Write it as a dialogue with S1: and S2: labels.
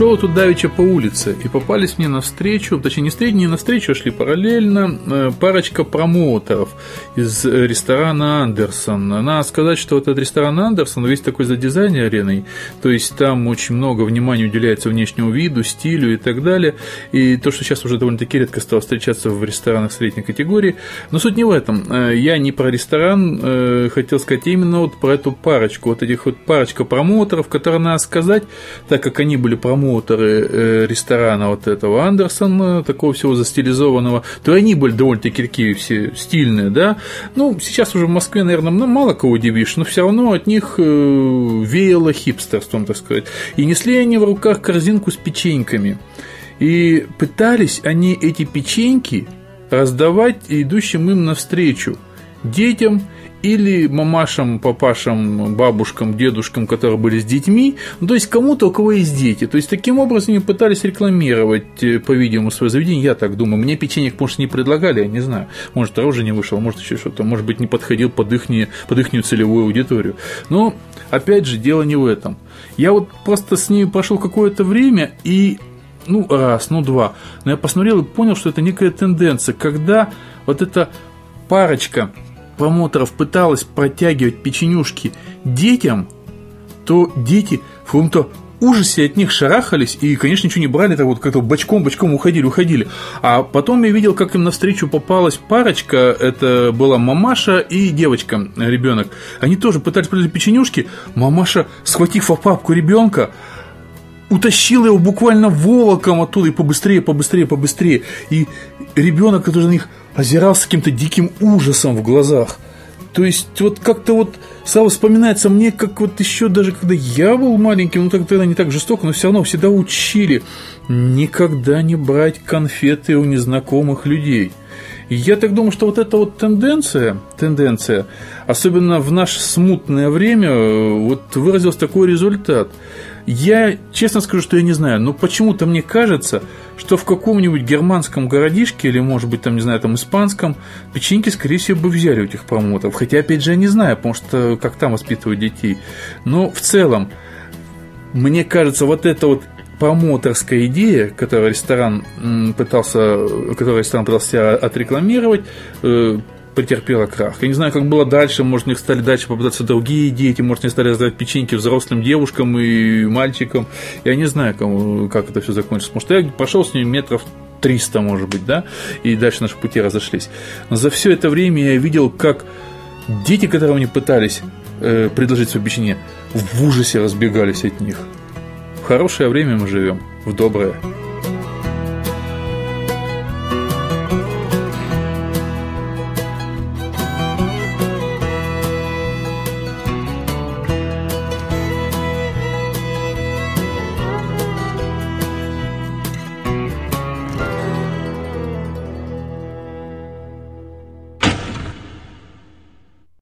S1: Шел тут давеча по улице, и попались мне навстречу, точнее не не навстречу, а шли параллельно э, парочка промоутеров из ресторана Андерсон. Надо сказать, что вот этот ресторан Андерсон весь такой за дизайнерный, то есть там очень много внимания уделяется внешнему виду, стилю и так далее. И то, что сейчас уже довольно-таки редко стало встречаться в ресторанах средней категории. Но суть не в этом. Э, я не про ресторан э, хотел сказать, именно вот про эту парочку, вот этих вот парочка промоутеров, которые надо сказать, так как они были промоутеры э, ресторана вот этого Андерсона, такого всего застилизованного, то они были довольно-таки такие все стильные, да. Ну, сейчас уже в Москве, наверное, мало кого удивишь, но все равно от них э, веяло хипстерством, так сказать. И несли они в руках корзинку с печеньками. И пытались они эти печеньки раздавать идущим им навстречу детям или мамашам, папашам, бабушкам, дедушкам, которые были с детьми, ну, то есть кому-то, у кого есть дети. То есть таким образом они пытались рекламировать, э, по-видимому, свое заведение, я так думаю. Мне печенье, может, не предлагали, я не знаю. Может, тоже не вышел, может, еще что-то, может быть, не подходил под их, под их целевую аудиторию. Но, опять же, дело не в этом. Я вот просто с ними прошел какое-то время и ну, раз, ну, два. Но я посмотрел и понял, что это некая тенденция, когда вот эта парочка промоутеров пыталась протягивать печенюшки детям, то дети в каком-то ужасе от них шарахались и, конечно, ничего не брали, так вот как-то бочком-бочком уходили, уходили. А потом я видел, как им навстречу попалась парочка, это была мамаша и девочка, ребенок. Они тоже пытались продать печенюшки, мамаша, схватив папку ребенка, утащила его буквально волоком оттуда и побыстрее, побыстрее, побыстрее. И ребенок, который на них озирался каким-то диким ужасом в глазах. То есть вот как-то вот сразу вспоминается мне, как вот еще даже когда я был маленьким, ну тогда не так жестоко, но все равно всегда учили никогда не брать конфеты у незнакомых людей. И я так думаю, что вот эта вот тенденция, тенденция, особенно в наше смутное время, вот выразился такой результат – я честно скажу, что я не знаю, но почему-то мне кажется, что в каком-нибудь германском городишке или, может быть, там, не знаю, там, испанском, печеньки, скорее всего, бы взяли у этих промотов. Хотя, опять же, я не знаю, потому что как там воспитывают детей. Но в целом, мне кажется, вот эта вот промоторская идея, которую ресторан пытался, которую ресторан пытался отрекламировать, претерпела крах. Я не знаю, как было дальше, может, у них стали дальше попадаться другие дети, может, они стали раздавать печеньки взрослым девушкам и мальчикам. Я не знаю, как это все закончится. Что я пошел с ними метров 300, может быть, да, и дальше наши пути разошлись. Но за все это время я видел, как дети, которым они пытались э, предложить свое печенье, в ужасе разбегались от них. В хорошее время мы живем, в доброе.